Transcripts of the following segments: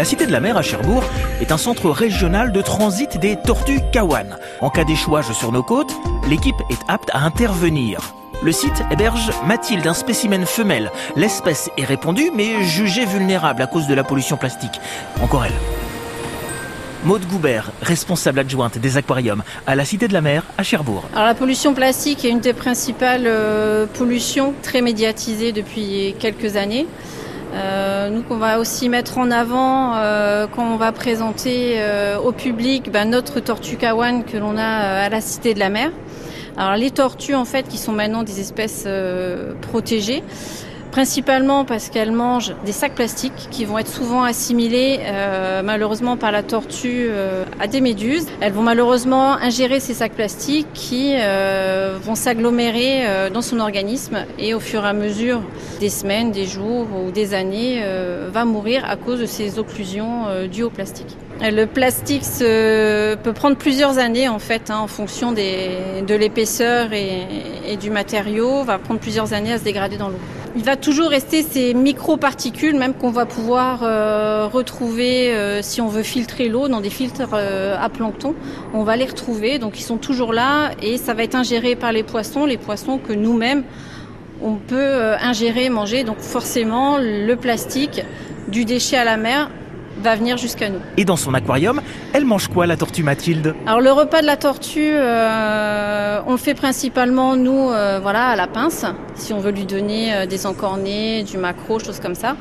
La Cité de la Mer à Cherbourg est un centre régional de transit des tortues kawan. En cas d'échouage sur nos côtes, l'équipe est apte à intervenir. Le site héberge Mathilde, un spécimen femelle. L'espèce est répandue, mais jugée vulnérable à cause de la pollution plastique. Encore elle. Maude Goubert, responsable adjointe des aquariums à la Cité de la Mer à Cherbourg. Alors la pollution plastique est une des principales euh, pollutions très médiatisées depuis quelques années. Euh, nous, on va aussi mettre en avant euh, quand on va présenter euh, au public ben, notre tortue kawan que l'on a euh, à la Cité de la Mer. Alors les tortues en fait qui sont maintenant des espèces euh, protégées, principalement parce qu'elles mangent des sacs plastiques qui vont être souvent assimilés euh, malheureusement par la tortue euh, à des méduses. Elles vont malheureusement ingérer ces sacs plastiques qui euh, vont s'agglomérer dans son organisme et au fur et à mesure des semaines, des jours ou des années va mourir à cause de ces occlusions dues au plastique. Le plastique peut prendre plusieurs années en fait, hein, en fonction de l'épaisseur et, du matériau, va prendre plusieurs années à se dégrader dans l'eau. Il va toujours rester ces micro-particules, même qu'on va pouvoir euh, retrouver euh, si on veut filtrer l'eau dans des filtres euh, à plancton. On va les retrouver, donc ils sont toujours là et ça va être ingéré par les poissons, les poissons que nous-mêmes on peut ingérer, manger. Donc forcément, le plastique du déchet à la mer va venir jusqu'à nous. Et dans son aquarium, elle mange quoi la tortue Mathilde? Alors le repas de la tortue, euh, on le fait principalement nous, euh, voilà, à la pince, si on veut lui donner euh, des encornés, du maquereau, choses comme ça.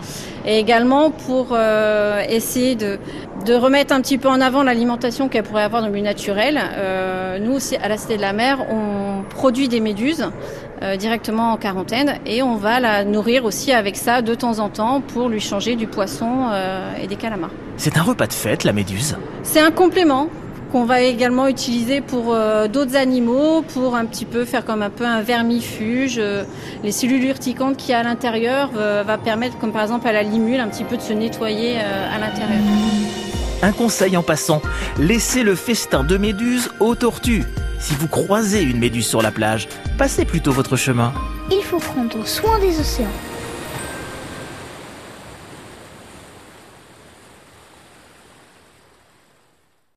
Et également pour euh, essayer de, de remettre un petit peu en avant l'alimentation qu'elle pourrait avoir dans le milieu naturel. Euh, nous aussi, à la Cité de la Mer, on produit des méduses euh, directement en quarantaine et on va la nourrir aussi avec ça de temps en temps pour lui changer du poisson euh, et des calamars. C'est un repas de fête, la méduse? C'est un complément qu'on va également utiliser pour euh, d'autres animaux, pour un petit peu faire comme un peu un vermifuge. Les cellules urticantes qu'il y a à l'intérieur va permettre, comme par exemple à la limule, un petit peu de se nettoyer à l'intérieur. Un conseil en passant, laissez le festin de méduses aux tortues. Si vous croisez une méduse sur la plage, passez plutôt votre chemin. Il faut prendre soin des océans.